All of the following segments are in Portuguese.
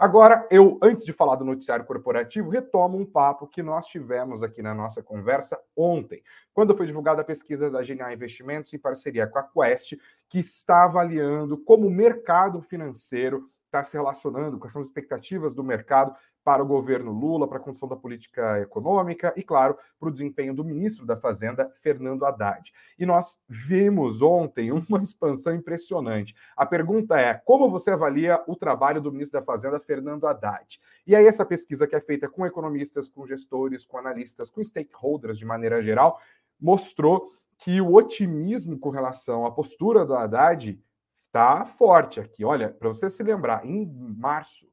Agora, eu, antes de falar do noticiário corporativo, retomo um papo que nós tivemos aqui na nossa conversa ontem, quando foi divulgada a pesquisa da Genial Investimentos em parceria com a Quest, que está avaliando como o mercado financeiro está se relacionando, são as expectativas do mercado para o governo Lula, para a condição da política econômica e, claro, para o desempenho do ministro da Fazenda, Fernando Haddad. E nós vimos ontem uma expansão impressionante. A pergunta é: como você avalia o trabalho do ministro da Fazenda, Fernando Haddad? E aí, essa pesquisa que é feita com economistas, com gestores, com analistas, com stakeholders de maneira geral, mostrou que o otimismo com relação à postura do Haddad está forte aqui. Olha, para você se lembrar, em março,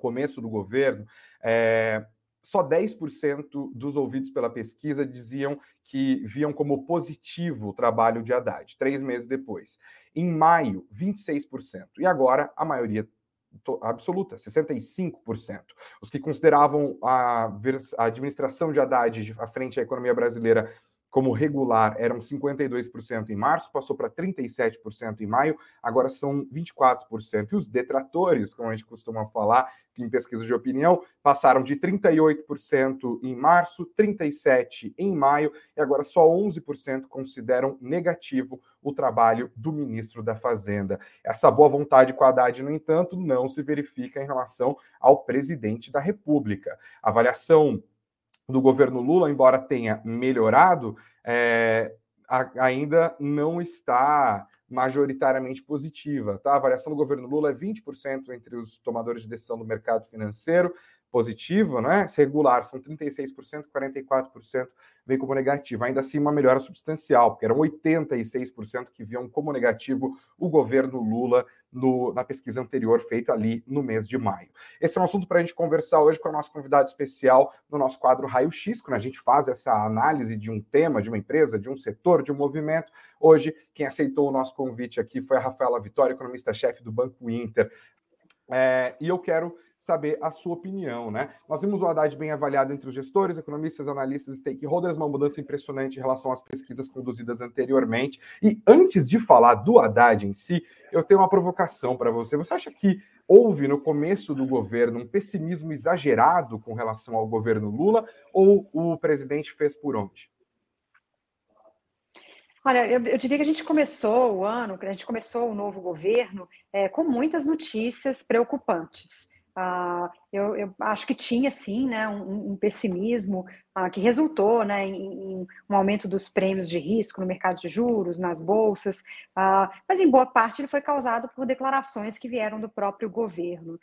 começo do governo, é, só 10% dos ouvidos pela pesquisa diziam que viam como positivo o trabalho de Haddad, três meses depois. Em maio, 26%. E agora, a maioria absoluta, 65%. Os que consideravam a, a administração de Haddad à frente da economia brasileira como regular eram 52% em março, passou para 37% em maio, agora são 24%. E os detratores, como a gente costuma falar em pesquisa de opinião, passaram de 38% em março, 37% em maio, e agora só 11% consideram negativo o trabalho do ministro da Fazenda. Essa boa vontade com a Haddad, no entanto, não se verifica em relação ao presidente da República. A avaliação do governo Lula, embora tenha melhorado, é, a, ainda não está majoritariamente positiva. Tá? A avaliação do governo Lula é 20% entre os tomadores de decisão do mercado financeiro, positivo, né? Regular são 36%, 44% vem como negativo. Ainda assim, uma melhora substancial, porque eram 86% que viam como negativo o governo Lula no, na pesquisa anterior feita ali no mês de maio. Esse é um assunto para a gente conversar hoje com a nossa convidada especial no nosso quadro Raio X, quando a gente faz essa análise de um tema, de uma empresa, de um setor, de um movimento. Hoje, quem aceitou o nosso convite aqui foi a Rafaela Vitória, economista-chefe do Banco Inter. É, e eu quero saber a sua opinião, né? Nós vimos o Haddad bem avaliado entre os gestores, economistas, analistas, stakeholders, uma mudança impressionante em relação às pesquisas conduzidas anteriormente. E antes de falar do Haddad em si, eu tenho uma provocação para você. Você acha que houve no começo do governo um pessimismo exagerado com relação ao governo Lula ou o presidente fez por onde? Olha, eu, eu, diria que a gente começou o ano, a gente começou o novo governo é, com muitas notícias preocupantes. Uh, eu, eu, acho que tinha sim né, um, um pessimismo uh, que resultou né, em, em, um aumento dos prêmios de risco no mercado de juros, nas bolsas, uh, mas em boa parte ele foi causado por declarações que vieram do próprio governo.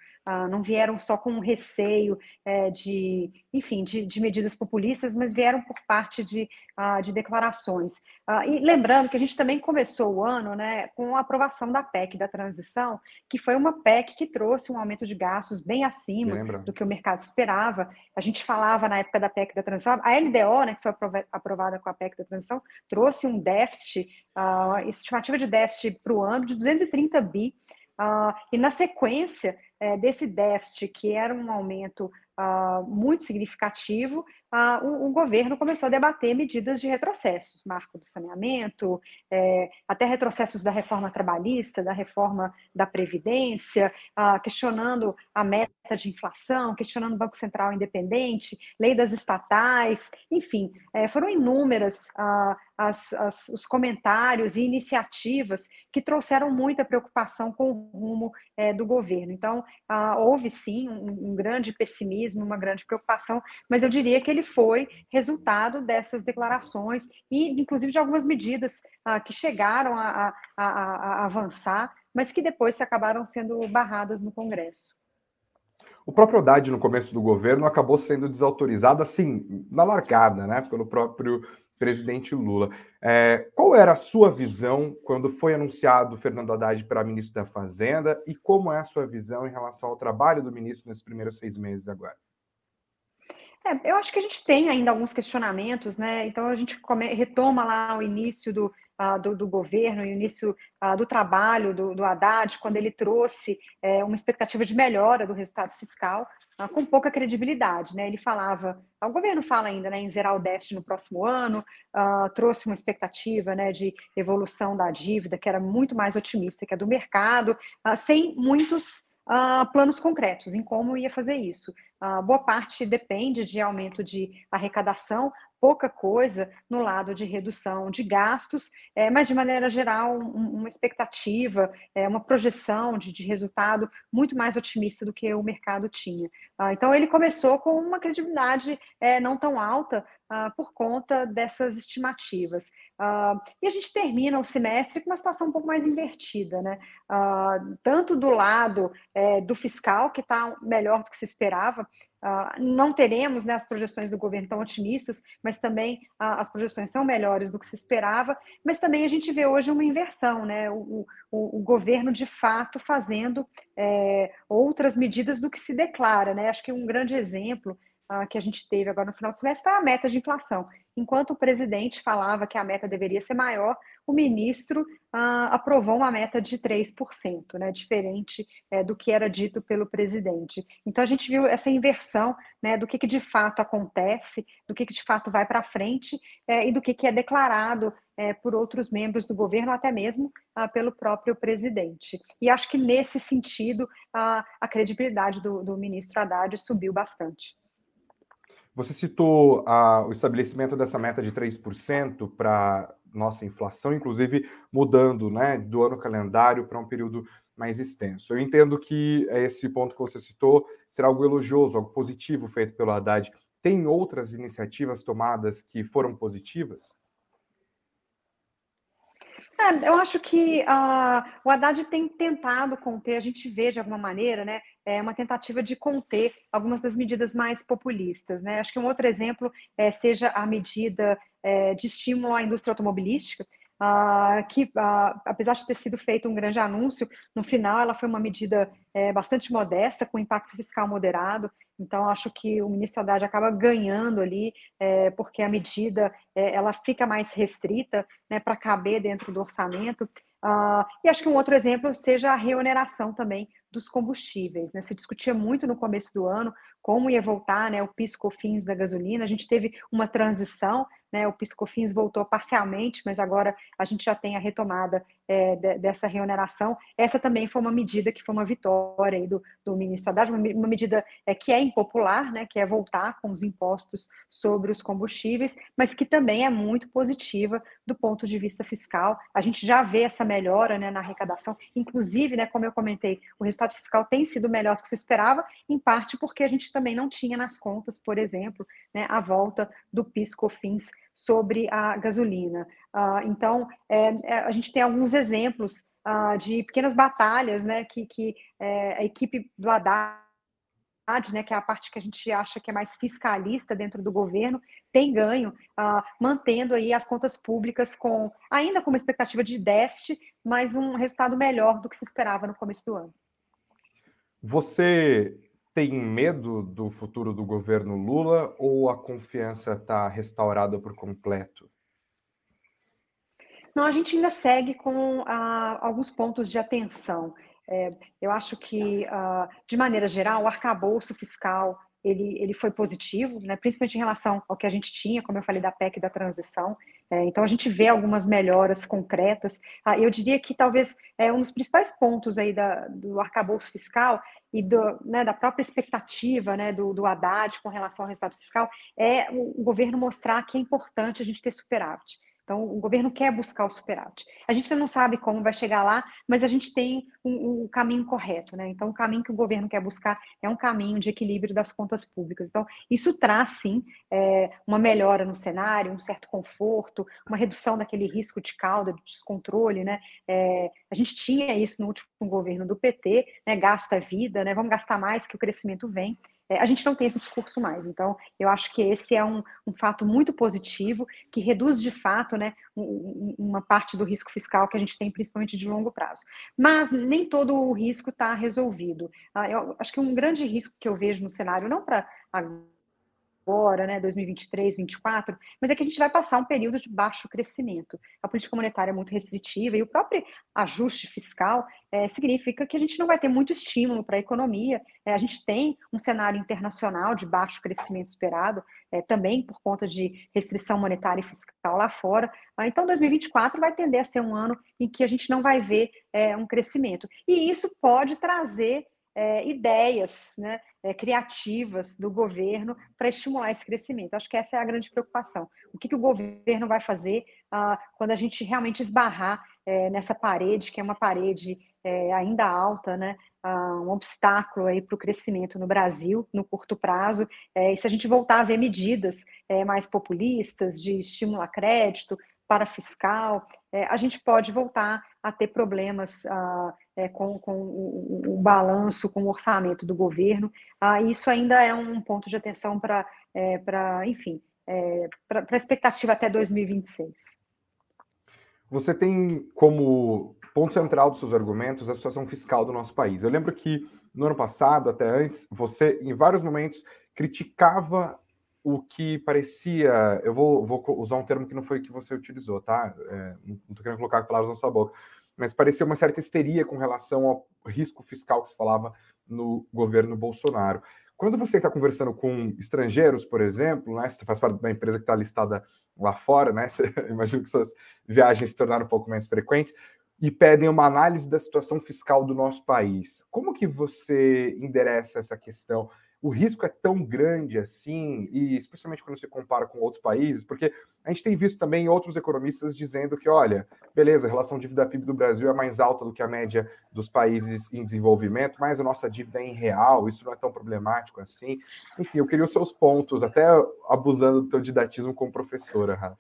não vieram só com um receio é, de, enfim, de, de, medidas populistas, mas vieram por parte de, de declarações. e lembrando que a gente também começou o ano né, com a aprovação da PEC da transição, que foi uma PEC que trouxe um aumento de gastos bem acima do que o mercado esperava. A gente falava na época da PEC da transição, a LDO, né, que foi aprovada com a PEC da transição, trouxe um déficit, uh, estimativa de déficit para o ano de 230 bi. Uh, e na sequência é, desse déficit, que era um aumento uh, muito significativo, uh, o, o, governo começou a debater medidas de retrocessos, marco do saneamento, é, até retrocessos da reforma trabalhista, da reforma da Previdência, uh, questionando a meta de inflação, questionando o Banco Central independente, lei das estatais, enfim, é, foram inúmeras as, as, os comentários e iniciativas que trouxeram muita preocupação com o rumo é, do governo. Então, houve sim um, um grande pessimismo uma grande preocupação, mas eu diria que ele foi resultado dessas declarações e, inclusive, de algumas medidas ah, que chegaram a, a, a, avançar, mas que depois acabaram sendo barradas no Congresso. O próprio Haddad, no começo do governo, acabou sendo desautorizado, assim, na largada, né, pelo próprio presidente Lula. É, qual era a sua visão quando foi anunciado Fernando Haddad para ministro da Fazenda e como é a sua visão em relação ao trabalho do ministro nesses primeiros seis meses agora? É, eu acho que a gente tem ainda alguns questionamentos, né? Então a gente come, retoma lá o início do, uh, do, do, governo, o início uh, do trabalho do, do Haddad, quando ele trouxe é, uma expectativa de melhora do resultado fiscal uh, com pouca credibilidade. Né? Ele falava, o governo fala ainda né, em zerar o déficit no próximo ano, uh, trouxe uma expectativa né, de evolução da dívida que era muito mais otimista que a do mercado, uh, sem muitos uh, planos concretos em como ia fazer isso. Boa parte depende de aumento de arrecadação, pouca coisa no lado de redução de gastos, é, mas de maneira geral, um, uma expectativa, é, uma projeção de, de, resultado muito mais otimista do que o mercado tinha. Ah, então, ele começou com uma credibilidade é, não tão alta ah, por conta dessas estimativas. Uh, e a gente termina o semestre com uma situação um pouco mais invertida, né? Uh, tanto do lado é, do fiscal, que está melhor do que se esperava, uh, não teremos né, as projeções do governo tão otimistas, mas também as projeções são melhores do que se esperava, mas também a gente vê hoje uma inversão, né? O, o, o governo de fato fazendo é, outras medidas do que se declara, né? Acho que um grande exemplo que a gente teve agora no final do semestre foi a meta de inflação. Enquanto o presidente falava que a meta deveria ser maior, o ministro ah, aprovou uma meta de 3%, né, diferente é, do que era dito pelo presidente. Então, a gente viu essa inversão né, do que, que de fato acontece, do que, que de fato vai para frente é, e do que, que é declarado é, por outros membros do governo, até mesmo ah, pelo próprio presidente. E acho que, nesse sentido, a, a credibilidade do, do ministro Haddad subiu bastante. Você citou ah, o estabelecimento dessa meta de 3% para nossa inflação, inclusive mudando né, do ano calendário para um período mais extenso. Eu entendo que esse ponto que você citou será algo elogioso, algo positivo feito pelo Haddad. Tem outras iniciativas tomadas que foram positivas? É, eu acho que uh, o Haddad tem tentado conter, a gente vê de alguma maneira, né, é uma tentativa de conter algumas das medidas mais populistas. Né? Acho que um outro exemplo é, seja a medida é, de estímulo à indústria automobilística, que, apesar de ter sido feito um grande anúncio, no final ela foi uma medida é, bastante modesta, com impacto fiscal moderado. Então, acho que o ministro Haddad acaba ganhando ali, é, porque a medida é, ela fica mais restrita né, para caber dentro do orçamento. Uh, e acho que um outro exemplo seja a reoneração também dos combustíveis. Né? Se discutia muito no começo do ano como ia voltar né, o PIS/COFINS da gasolina. A gente teve uma transição né? O PiscoFins voltou parcialmente, mas agora a gente já tem a retomada é, de, dessa reoneração. Essa também foi uma medida que foi uma vitória do, do ministro Haddad, uma, uma medida é, que é impopular, né? que é voltar com os impostos sobre os combustíveis, mas que também é muito positiva do ponto de vista fiscal. A gente já vê essa melhora né, na arrecadação, inclusive, né, como eu comentei, o resultado fiscal tem sido melhor do que se esperava, em parte porque a gente também não tinha nas contas, por exemplo, né, a volta do PIS/COFINS sobre a gasolina. Uh, então, é, é, a gente tem alguns exemplos uh, de pequenas batalhas né, que, que é, a equipe do Haddad, né, que é a parte que a gente acha que é mais fiscalista dentro do governo, tem ganho, uh, mantendo aí as contas públicas com ainda com uma expectativa de déficit, mas um resultado melhor do que se esperava no começo do ano. Você tem medo do futuro do governo Lula ou a confiança está restaurada por completo? Não, a gente ainda segue com ah, alguns pontos de atenção. É, eu acho que, ah, de maneira geral, o arcabouço fiscal ele, ele foi positivo, né, principalmente em relação ao que a gente tinha, como eu falei, da PEC da transição. É, então, a gente vê algumas melhoras concretas. Ah, eu diria que talvez é um dos principais pontos aí da, do arcabouço fiscal e do, né, da própria expectativa né, do, do Haddad com relação ao resultado fiscal é o, o governo mostrar que é importante a gente ter superávit. Então, o governo quer buscar o superávit. A gente não sabe como vai chegar lá, mas a gente tem um, um, caminho correto, né? Então, o caminho que o governo quer buscar é um caminho de equilíbrio das contas públicas. Então, isso traz, sim, é, uma melhora no cenário, um certo conforto, uma redução daquele risco de cauda, de descontrole, né? É, a gente tinha isso no último governo do PT, né? Gasto é vida, né? Vamos gastar mais que o crescimento vem. É, a gente não tem esse discurso mais. Então, eu acho que esse é um, um fato muito positivo, que reduz de fato né, um, uma parte do risco fiscal que a gente tem, principalmente de longo prazo. Mas nem todo o risco está resolvido. Ah, eu acho que um grande risco que eu vejo no cenário, não para agora, né, 2023, 2024, mas é que a gente vai passar um período de baixo crescimento. A política monetária é muito restritiva e o próprio ajuste fiscal é, significa que a gente não vai ter muito estímulo para a economia. É, a gente tem um cenário internacional de baixo crescimento esperado, é, também por conta de restrição monetária e fiscal lá fora. Então, 2024 vai tender a ser um ano em que a gente não vai ver um crescimento. E isso pode trazer é, ideias né, é, criativas do governo para estimular esse crescimento. Acho que essa é a grande preocupação. O que, que o governo vai fazer ah, quando a gente realmente esbarrar é, nessa parede, que é uma parede é, ainda alta, né, ah, um obstáculo para o crescimento no Brasil no curto prazo. É, e se a gente voltar a ver medidas é, mais populistas de estímulo a crédito, para fiscal, a gente pode voltar a ter problemas ah, é, com, com o, o, balanço, com o orçamento do governo. Ah, isso ainda é um ponto de atenção para, é, enfim, é, para a expectativa até 2026. Você tem como ponto central dos seus argumentos a situação fiscal do nosso país. Eu lembro que no ano passado, até antes, você, em vários momentos, criticava o que parecia. Eu vou, vou, usar um termo que não foi que você utilizou, tá? É, não estou querendo colocar palavras na sua boca, mas parecia uma certa histeria com relação ao risco fiscal que se falava no governo Bolsonaro. Quando você está conversando com estrangeiros, por exemplo, né, você faz parte da empresa que está listada lá fora, né? Você, imagino que suas viagens se tornaram um pouco mais frequentes e pedem uma análise da situação fiscal do nosso país. Como que você endereça essa questão? O risco é tão grande assim, e especialmente quando se compara com outros países, porque a gente tem visto também outros economistas dizendo que, olha, beleza, a relação dívida PIB do Brasil é mais alta do que a média dos países em desenvolvimento, mas a nossa dívida é em real, isso não é tão problemático assim. Enfim, eu queria os seus pontos, até abusando do teu didatismo como professora, Rafa.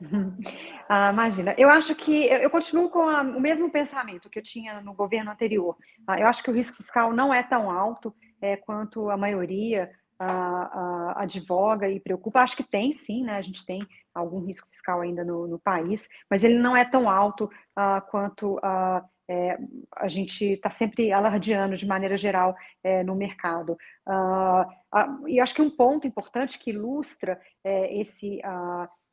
Ah, imagina, eu acho que eu, continuo com a, o mesmo pensamento que eu tinha no governo anterior. Ah, eu acho que o risco fiscal não é tão alto é, quanto a maioria a, a, advoga e preocupa. Acho que tem, sim, né? A gente tem algum risco fiscal ainda no, no país, mas ele não é tão alto uh, quanto uh, é, a gente está sempre alardeando de maneira geral é, no mercado. Uh, e acho que um ponto importante que ilustra é, esse,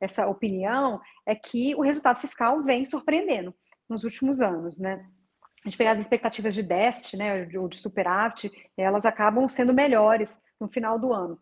essa opinião é que o resultado fiscal vem surpreendendo nos últimos anos, né? A gente pegar as expectativas de déficit, né, ou de superávit, elas acabam sendo melhores no final do ano.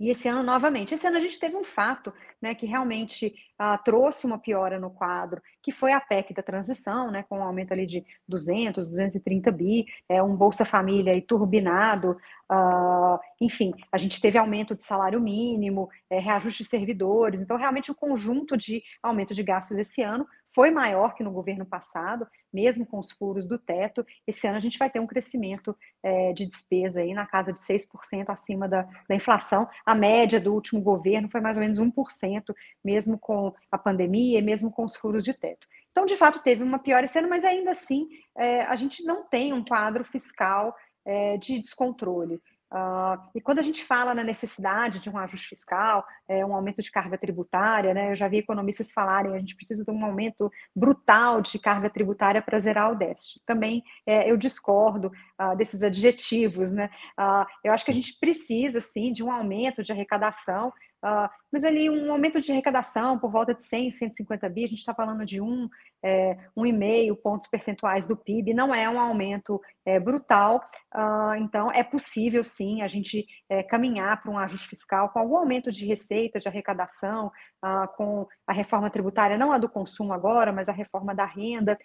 E esse ano, novamente, esse ano a gente teve um fato né, que realmente ah, trouxe uma piora no quadro, que foi a PEC da transição, né, com um aumento ali de 200, 230 bi, é, um Bolsa Família aí turbinado, ah, enfim, a gente teve aumento de salário mínimo, é, reajuste de servidores, então realmente o conjunto de aumento de gastos esse ano foi maior que no governo passado, mesmo com os furos do teto. Esse ano a gente vai ter um crescimento é, de despesa aí na casa de 6% acima da, da inflação. A média do último governo foi mais ou menos 1%, mesmo com a pandemia e mesmo com os furos de teto. Então, de fato, teve uma pior esse ano, mas ainda assim é, a gente não tem um quadro fiscal é, de descontrole. Uh, e quando a gente fala na necessidade de um ajuste fiscal, é, um aumento de carga tributária, né, eu já vi economistas falarem a gente precisa de um aumento brutal de carga tributária para zerar o déficit. Também é, eu discordo uh, desses adjetivos. Né? Uh, eu acho que a gente precisa, sim, de um aumento de arrecadação Uh, mas ali um aumento de arrecadação por volta de 100, 150 bi, a gente está falando de um, é, um e meio pontos percentuais do PIB, não é um aumento é, brutal, uh, então é possível sim a gente é, caminhar para um ajuste fiscal com algum aumento de receita, de arrecadação, uh, com a reforma tributária, não a do consumo agora, mas a reforma da renda,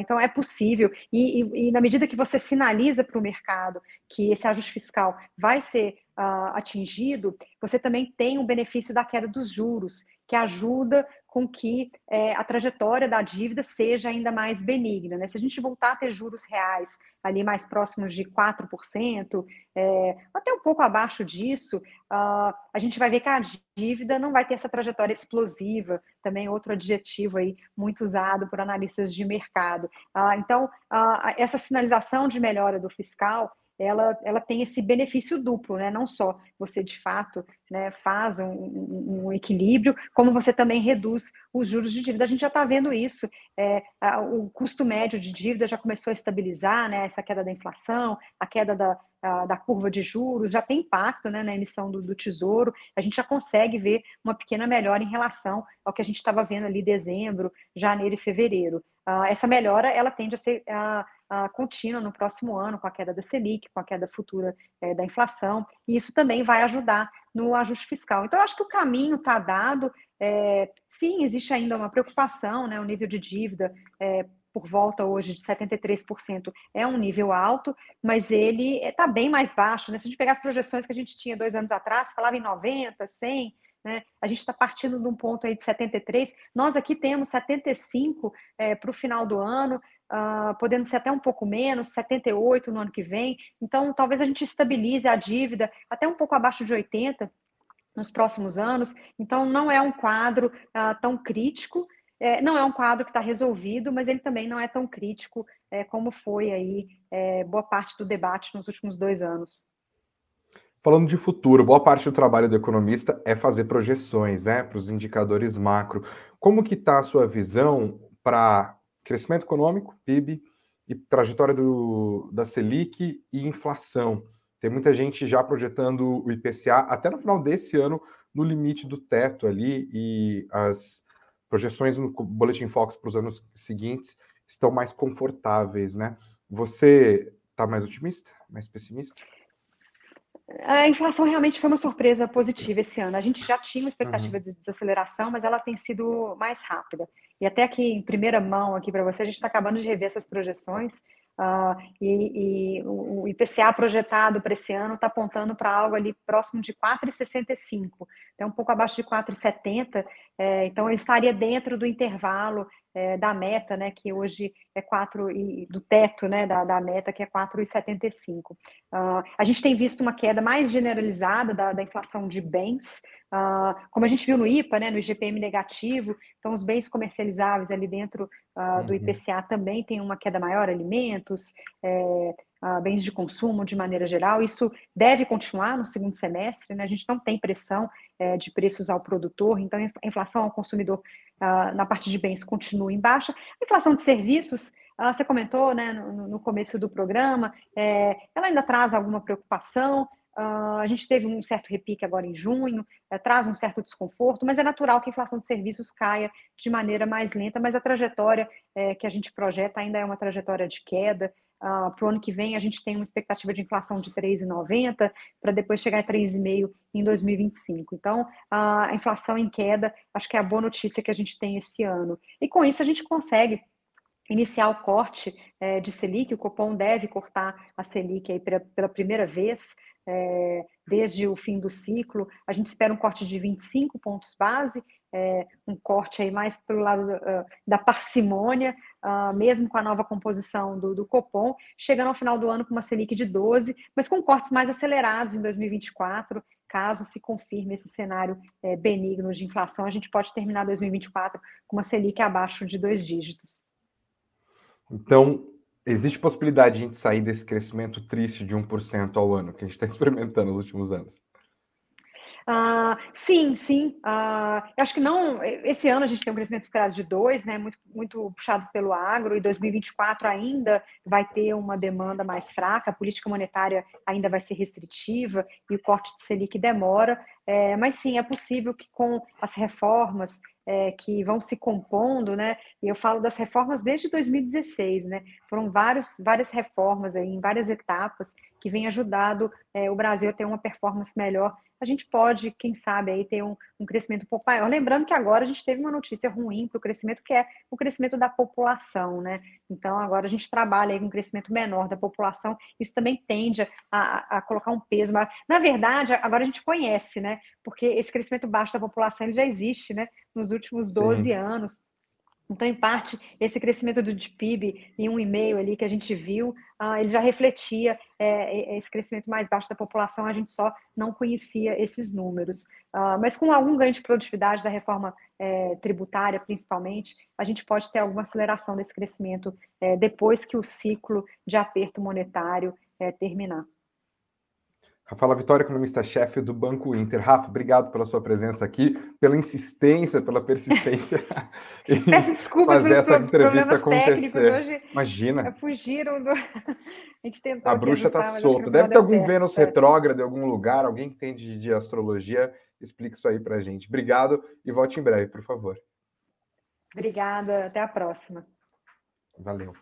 então é possível, e, e, e na medida que você sinaliza para o mercado que esse ajuste fiscal vai ser uh, atingido, você também tem o benefício da queda dos juros, que ajuda com que é, a trajetória da dívida seja ainda mais benigna. Né? Se a gente voltar a ter juros reais ali mais próximos de 4%, é, até um pouco abaixo disso, uh, a gente vai ver que a dívida não vai ter essa trajetória explosiva, também outro adjetivo aí muito usado por analistas de mercado. Uh, então, uh, essa sinalização de melhora do fiscal, ela, ela tem esse benefício duplo, né? Não só você de fato né, faz um, um, um equilíbrio, como você também reduz os juros de dívida. A gente já está vendo isso. É, a, o custo médio de dívida já começou a estabilizar, né? Essa queda da inflação, a queda da, a, da curva de juros já tem impacto né, na emissão do, do, tesouro. A gente já consegue ver uma pequena melhora em relação ao que a gente estava vendo ali dezembro, janeiro e fevereiro. Uh, essa melhora ela tende a ser uh, contínua no próximo ano, com a queda da Selic, com a queda futura uh, da inflação, e isso também vai ajudar no ajuste fiscal. Então, eu acho que o caminho está dado. É, sim, existe ainda uma preocupação, né, o nível de dívida é, por volta hoje de 73% é um nível alto, mas ele está bem mais baixo. Né? Se a gente pegar as projeções que a gente tinha dois anos atrás, falava em 90, 100, né? A gente está partindo de um ponto aí de 73. Nós aqui temos 75 é, para o final do ano, uh, podendo ser até um pouco menos, 78 no ano que vem. Então, talvez a gente estabilize a dívida até um pouco abaixo de 80 nos próximos anos. Então, não é um quadro uh, tão crítico. É, não é um quadro que está resolvido, mas ele também não é tão crítico é, como foi aí é, boa parte do debate nos últimos dois anos. Falando de futuro, boa parte do trabalho do economista é fazer projeções, né, para os indicadores macro. Como que está a sua visão para crescimento econômico, PIB, e trajetória do, da Selic e inflação? Tem muita gente já projetando o IPCA até no final desse ano no limite do teto ali e as projeções no Boletim Fox para os anos seguintes estão mais confortáveis, né? Você está mais otimista, mais pessimista? A inflação realmente foi uma surpresa positiva esse ano. A gente já tinha uma expectativa uhum. de desaceleração, mas ela tem sido mais rápida. E até aqui em primeira mão aqui para você, a gente está acabando de rever essas projeções. Uh, e, e, o IPCA projetado para esse ano está apontando para algo ali próximo de 4,65, é um pouco abaixo de 4,70, é, então ele estaria dentro do intervalo é, da meta, né, que hoje é 4, e, do teto né, da, da meta, que é 4,75. Uh, ah, a gente tem visto uma queda mais generalizada da, da inflação de bens, Uh, como a gente viu no IPA, né, no IGPM negativo, então os bens comercializáveis ali dentro uh, do uhum. IPCA também tem uma queda maior, alimentos, é, uh, bens de consumo de maneira geral. Isso deve continuar no segundo semestre, né? a gente não tem pressão é, de preços ao produtor, então a inflação ao consumidor na parte de bens continua em baixa. A inflação de serviços você comentou né, no, começo do programa, é, ela ainda traz alguma preocupação, Uh, a gente teve um certo repique agora em junho, uh, traz um certo desconforto, mas é natural que a inflação de serviços caia de maneira mais lenta, mas a trajetória uh, que a gente projeta ainda é uma trajetória de queda. Uh, para o ano que vem, a gente tem uma expectativa de inflação de 3,90 para depois chegar a 3,5 em 2025. Então, a inflação em queda, acho que é a boa notícia que a gente tem esse ano. E com isso, a gente consegue iniciar o corte eh, de Selic, o Copom deve cortar a Selic aí pela, pela primeira vez é, desde o fim do ciclo. A gente espera um corte de 25 pontos base, é, um corte aí mais pelo lado uh, da parcimônia, uh, mesmo com a nova composição do, do, Copom, chegando ao final do ano com uma Selic de 12, mas com cortes mais acelerados em 2024, caso se confirme esse cenário é, benigno de inflação, a gente pode terminar 2024 com uma Selic abaixo de dois dígitos. Então, existe possibilidade de a gente sair desse crescimento triste de 1% ao ano que a gente está experimentando nos últimos anos? Uh, sim, sim. Uh, acho que não. Esse ano a gente tem um crescimento esperado de 2, né? Muito, muito puxado pelo agro, e 2024 ainda vai ter uma demanda mais fraca, a política monetária ainda vai ser restritiva e o corte de Selic demora. É, mas sim, é possível que com as reformas é, que vão se compondo, né? E eu falo das reformas desde 2016, né? Foram vários, várias reformas aí, em várias etapas que vêm ajudado é, o Brasil a ter uma performance melhor a gente pode, quem sabe, aí ter um, um crescimento um pouco maior. Lembrando que agora a gente teve uma notícia ruim para o crescimento, que é o crescimento da população, né? Então, agora a gente trabalha aí com um crescimento menor da população, isso também tende a, a colocar um peso maior. Na verdade, agora a gente conhece, né? Porque esse crescimento baixo da população ele já existe, né? Nos últimos 12 Sim. anos. Então, em parte, esse crescimento do PIB em um e-mail ali que a gente viu, uh, ele já refletia é, esse crescimento mais baixo da população, a gente só não conhecia esses números. Uh, mas com algum ganho de produtividade da reforma é, tributária, principalmente, a gente pode ter alguma aceleração desse crescimento é, depois que o ciclo de aperto monetário é, terminar. Rafaela Vitória, economista-chefe do Banco Inter. Rafa, obrigado pela sua presença aqui, pela insistência, pela persistência. Peço desculpas fazer essa entrevista acontecer. Hoje Imagina. Fugiram do. A gente tentou. A bruxa está solta. Deve ter algum certo. Vênus é. retrógrado em algum lugar, alguém que tem de, de astrologia. Explique isso aí para gente. Obrigado e volte em breve, por favor. Obrigada. Até a próxima. Valeu.